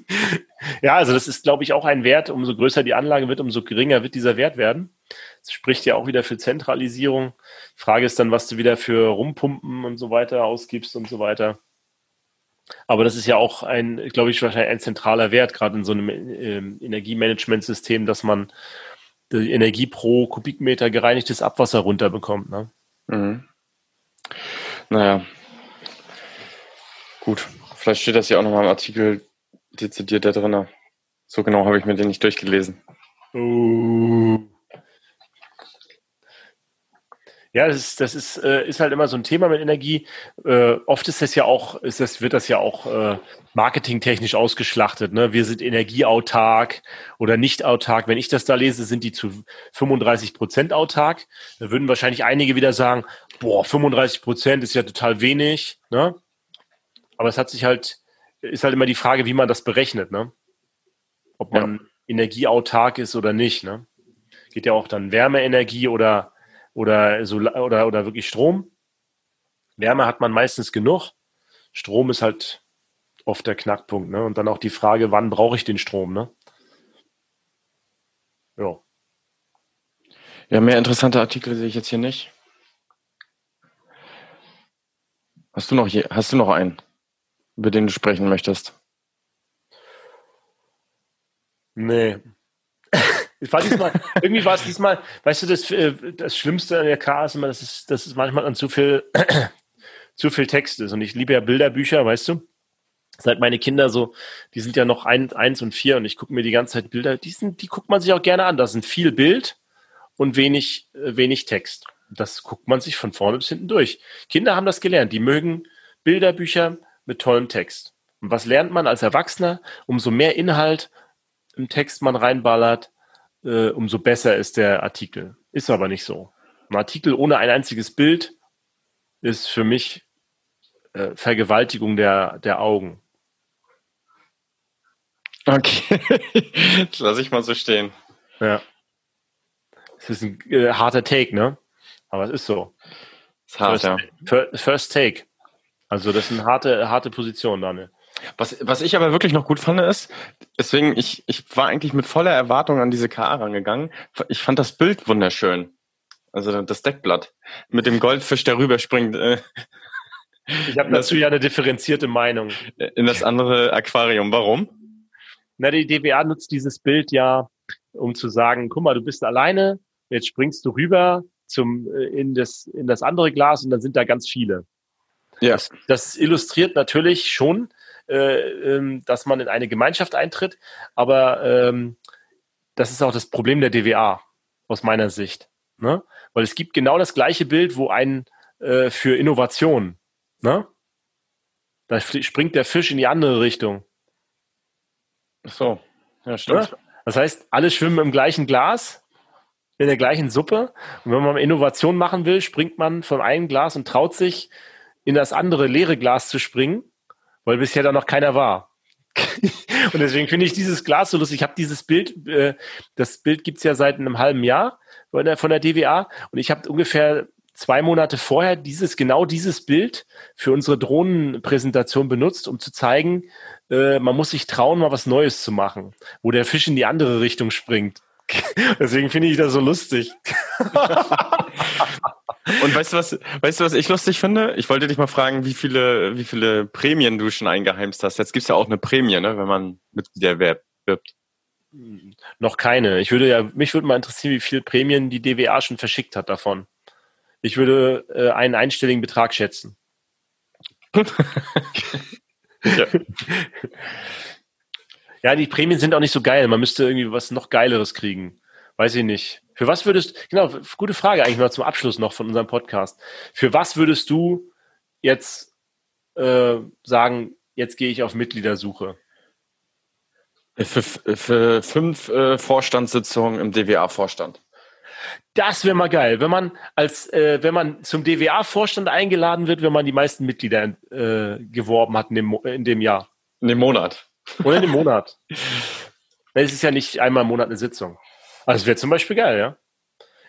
ja, also das ist, glaube ich, auch ein Wert. Umso größer die Anlage wird, umso geringer wird dieser Wert werden. Das spricht ja auch wieder für Zentralisierung. Die Frage ist dann, was du wieder für Rumpumpen und so weiter ausgibst und so weiter. Aber das ist ja auch ein, glaube ich, wahrscheinlich ein zentraler Wert, gerade in so einem äh, Energiemanagementsystem, dass man die Energie pro Kubikmeter gereinigtes Abwasser runterbekommt. Ne? Mhm. Naja. Gut. Vielleicht steht das ja auch nochmal im Artikel dezidiert da drin. So genau habe ich mir den nicht durchgelesen. Uh. Ja, das ist, das ist, äh, ist halt immer so ein Thema mit Energie. Äh, oft ist das ja auch, ist das, wird das ja auch äh, marketingtechnisch ausgeschlachtet. Ne? Wir sind energieautark oder nicht autark. Wenn ich das da lese, sind die zu 35 Prozent autark. Da würden wahrscheinlich einige wieder sagen, boah, 35 Prozent ist ja total wenig. Ne? Aber es hat sich halt, ist halt immer die Frage, wie man das berechnet. Ne? Ob man ja. energieautark ist oder nicht. Ne? Geht ja auch dann Wärmeenergie oder oder, Solar oder, oder wirklich Strom. Wärme hat man meistens genug. Strom ist halt oft der Knackpunkt. Ne? Und dann auch die Frage, wann brauche ich den Strom? Ne? Ja. Ja, mehr interessante Artikel sehe ich jetzt hier nicht. Hast du noch, je, hast du noch einen, über den du sprechen möchtest? Nee, ich war diesmal, irgendwie war es diesmal, weißt du, das, äh, das Schlimmste an der K ist immer, dass es, dass es manchmal an zu viel, <clears throat> zu viel Text ist. Und ich liebe ja Bilderbücher, weißt du? Seit meine Kinder so, die sind ja noch ein, eins und vier und ich gucke mir die ganze Zeit Bilder, die, sind, die guckt man sich auch gerne an. Da sind viel Bild und wenig, äh, wenig Text. Das guckt man sich von vorne bis hinten durch. Kinder haben das gelernt. Die mögen Bilderbücher mit tollem Text. Und was lernt man als Erwachsener? Umso mehr Inhalt im Text man reinballert, äh, umso besser ist der Artikel. Ist aber nicht so. Ein Artikel ohne ein einziges Bild ist für mich äh, Vergewaltigung der, der Augen. Okay, <laughs> das lasse ich mal so stehen. Ja. Es ist ein äh, harter Take, ne? Aber es ist so. Ist hart, first, ja. First Take. Also das ist eine harte, harte Position, Daniel. Was, was ich aber wirklich noch gut fand, ist, deswegen, ich, ich war eigentlich mit voller Erwartung an diese KA rangegangen. Ich fand das Bild wunderschön. Also das Deckblatt mit dem Goldfisch, der rüberspringt. Äh, ich habe dazu ja eine differenzierte Meinung. In das andere Aquarium. Warum? Na, die DWA nutzt dieses Bild ja, um zu sagen, guck mal, du bist alleine, jetzt springst du rüber zum, äh, in, das, in das andere Glas und dann sind da ganz viele. Ja. Das, das illustriert natürlich schon, äh, ähm, dass man in eine Gemeinschaft eintritt. Aber ähm, das ist auch das Problem der DWA aus meiner Sicht. Ne? Weil es gibt genau das gleiche Bild, wo ein äh, für Innovation, ne? Da springt der Fisch in die andere Richtung. Ach so, ja, stimmt. Ne? Das heißt, alle schwimmen im gleichen Glas, in der gleichen Suppe. Und wenn man Innovation machen will, springt man von einem Glas und traut sich, in das andere leere Glas zu springen weil bisher da noch keiner war. <laughs> und deswegen finde ich dieses Glas so lustig. Ich habe dieses Bild, äh, das Bild gibt's ja seit einem halben Jahr von der, von der DWA und ich habe ungefähr zwei Monate vorher dieses, genau dieses Bild für unsere Drohnenpräsentation benutzt, um zu zeigen, äh, man muss sich trauen, mal was Neues zu machen, wo der Fisch in die andere Richtung springt. <laughs> Deswegen finde ich das so lustig. <laughs> Und weißt du was, weißt du, was ich lustig finde? Ich wollte dich mal fragen, wie viele, wie viele Prämien du schon eingeheimst hast. Jetzt gibt's ja auch eine Prämie, ne, wenn man Mitglieder wirbt. Noch keine. Ich würde ja, mich würde mal interessieren, wie viele Prämien die DWA schon verschickt hat davon. Ich würde äh, einen einstelligen Betrag schätzen. <laughs> ja. ja, die Prämien sind auch nicht so geil. Man müsste irgendwie was noch Geileres kriegen. Weiß ich nicht. Für was würdest, genau, gute Frage eigentlich mal zum Abschluss noch von unserem Podcast. Für was würdest du jetzt äh, sagen, jetzt gehe ich auf Mitgliedersuche? Für, für fünf äh, Vorstandssitzungen im DWA-Vorstand. Das wäre mal geil, wenn man als äh, wenn man zum DWA-Vorstand eingeladen wird, wenn man die meisten Mitglieder äh, geworben hat in dem, in dem Jahr. In dem Monat. Oder in dem <laughs> Monat. Es ist ja nicht einmal im Monat eine Sitzung. Also es wäre zum Beispiel geil, ja.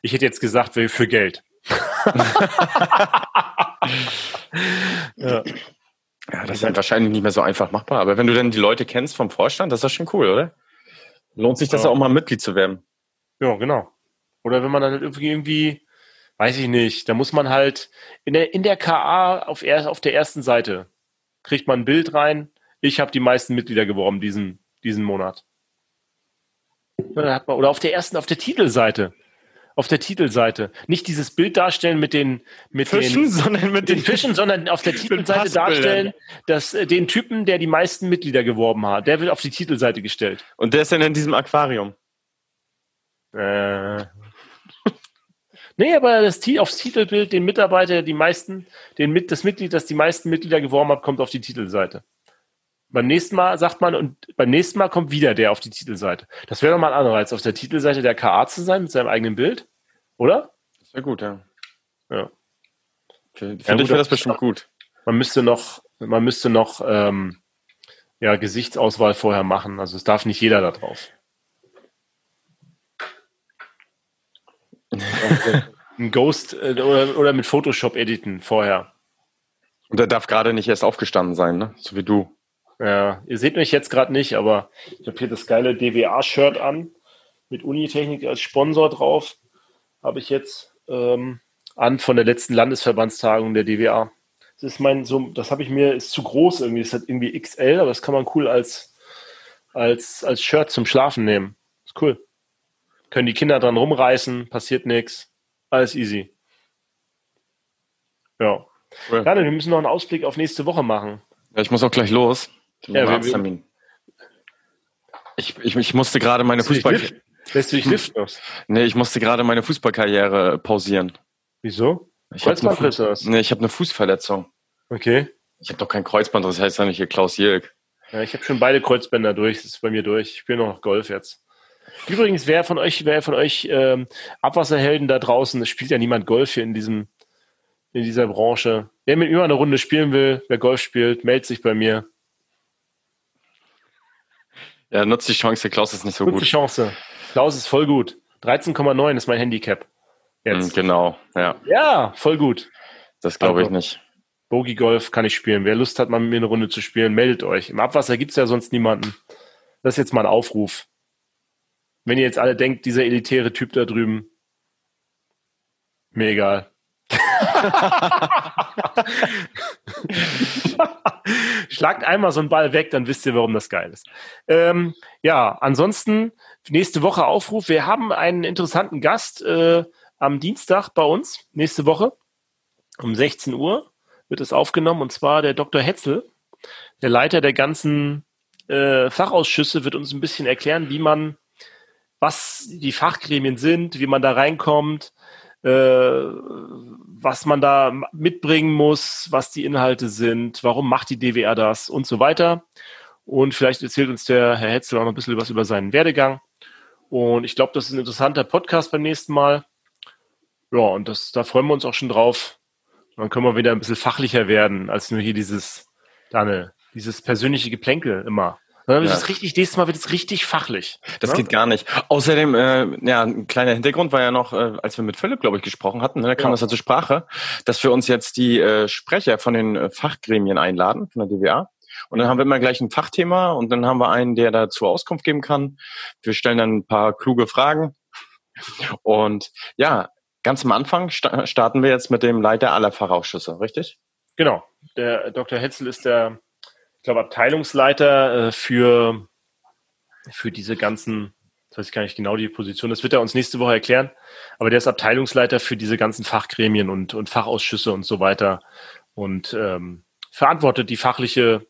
Ich hätte jetzt gesagt, für Geld. <laughs> ja. Ja, das ist halt wahrscheinlich nicht mehr so einfach machbar. Aber wenn du denn die Leute kennst vom Vorstand, das ist ja schon cool, oder? Lohnt sich das ja. auch mal Mitglied zu werden. Ja, genau. Oder wenn man dann halt irgendwie, irgendwie, weiß ich nicht, da muss man halt in der, in der KA auf, er, auf der ersten Seite kriegt man ein Bild rein. Ich habe die meisten Mitglieder geworben diesen, diesen Monat. Oder auf der ersten, auf der Titelseite auf der Titelseite. Nicht dieses Bild darstellen mit den, mit Fischen, den, sondern mit den, Fischen, sondern auf der <laughs> Titelseite darstellen, dass äh, den Typen, der die meisten Mitglieder geworben hat, der wird auf die Titelseite gestellt. Und der ist dann in diesem Aquarium. Äh. nee, aber das, aufs Titelbild, den Mitarbeiter, die meisten, den, das Mitglied, das die meisten Mitglieder geworben hat, kommt auf die Titelseite. Beim nächsten Mal sagt man, und beim nächsten Mal kommt wieder der auf die Titelseite. Das wäre doch mal ein als auf der Titelseite der KA zu sein mit seinem eigenen Bild. Oder? Das wäre gut, ja. Ja. Für ja, wäre das bestimmt gut. Man müsste noch, man müsste noch ähm, ja, Gesichtsauswahl vorher machen. Also es darf nicht jeder da drauf. <laughs> ein Ghost äh, oder, oder mit Photoshop editen vorher. Und der darf gerade nicht erst aufgestanden sein, ne? So wie du. Ja, ihr seht mich jetzt gerade nicht, aber ich habe hier das geile DWA-Shirt an mit Unitechnik als Sponsor drauf. Habe ich jetzt ähm, an von der letzten Landesverbandstagung der DWA. Das ist mein, so, das habe ich mir, ist zu groß irgendwie. Das hat irgendwie XL, aber das kann man cool als, als, als Shirt zum Schlafen nehmen. Ist cool. Können die Kinder dran rumreißen, passiert nichts. Alles easy. Ja. Cool. wir müssen noch einen Ausblick auf nächste Woche machen. Ja, ich muss auch gleich los. Ja, Arzttermin. Ich, ich, ich musste gerade meine Fußball. Lässt du dich liften aus? Nee, ich musste gerade meine Fußballkarriere pausieren. Wieso? Ich habe eine, nee, ich hab eine Fußverletzung. Okay. Ich habe doch kein Kreuzband, das heißt ja nicht hier Klaus Jilk. Ja, ich habe schon beide Kreuzbänder durch, das ist bei mir durch. Ich spiele noch Golf jetzt. Übrigens, wer von euch, wer von euch ähm, Abwasserhelden da draußen, es spielt ja niemand Golf hier in diesem, in dieser Branche. Wer mit mir eine Runde spielen will, wer Golf spielt, meldet sich bei mir. Ja, nutzt die Chance, Klaus ist nicht so nutzt gut. die Chance. Klaus ist voll gut. 13,9 ist mein Handicap. Jetzt. Hm, genau, ja. Ja, voll gut. Das glaube ich also, nicht. Bogie Golf kann ich spielen. Wer Lust hat, mal mit mir eine Runde zu spielen, meldet euch. Im Abwasser gibt es ja sonst niemanden. Das ist jetzt mal ein Aufruf. Wenn ihr jetzt alle denkt, dieser elitäre Typ da drüben, mir egal. <laughs> Schlagt einmal so einen Ball weg, dann wisst ihr, warum das geil ist. Ähm, ja, ansonsten nächste Woche Aufruf. Wir haben einen interessanten Gast äh, am Dienstag bei uns, nächste Woche. Um 16 Uhr wird es aufgenommen und zwar der Dr. Hetzel, der Leiter der ganzen äh, Fachausschüsse, wird uns ein bisschen erklären, wie man, was die Fachgremien sind, wie man da reinkommt, äh, was man da mitbringen muss, was die Inhalte sind, warum macht die DWR das und so weiter. Und vielleicht erzählt uns der Herr Hetzel auch noch ein bisschen was über seinen Werdegang. Und ich glaube, das ist ein interessanter Podcast beim nächsten Mal. Ja, und das, da freuen wir uns auch schon drauf. Dann können wir wieder ein bisschen fachlicher werden, als nur hier dieses, Daniel, dieses persönliche Geplänkel immer. Dann wird ja. es richtig, nächstes Mal wird es richtig fachlich. Das ja? geht gar nicht. Außerdem, äh, ja, ein kleiner Hintergrund war ja noch, äh, als wir mit Philipp, glaube ich, gesprochen hatten, ne, da kam ja. das ja zur Sprache, dass wir uns jetzt die äh, Sprecher von den äh, Fachgremien einladen, von der DWA. Und dann haben wir immer gleich ein Fachthema und dann haben wir einen, der dazu Auskunft geben kann. Wir stellen dann ein paar kluge Fragen. Und ja, ganz am Anfang starten wir jetzt mit dem Leiter aller Fachausschüsse, richtig? Genau. Der Dr. Hetzel ist der ich glaube, Abteilungsleiter äh, für für diese ganzen, das weiß ich gar nicht genau die Position, das wird er uns nächste Woche erklären, aber der ist Abteilungsleiter für diese ganzen Fachgremien und, und Fachausschüsse und so weiter und ähm, verantwortet die fachliche,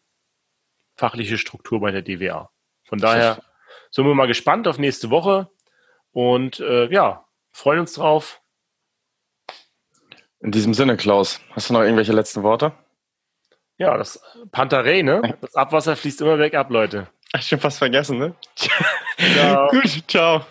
fachliche Struktur bei der DWA. Von daher sind wir mal gespannt auf nächste Woche und äh, ja, freuen uns drauf. In diesem Sinne, Klaus, hast du noch irgendwelche letzten Worte? Ja, das Pantarei, ne? Das Abwasser fließt immer weg ab, Leute. Ach, schon fast vergessen, ne? Ciao. <laughs> Gut, ciao.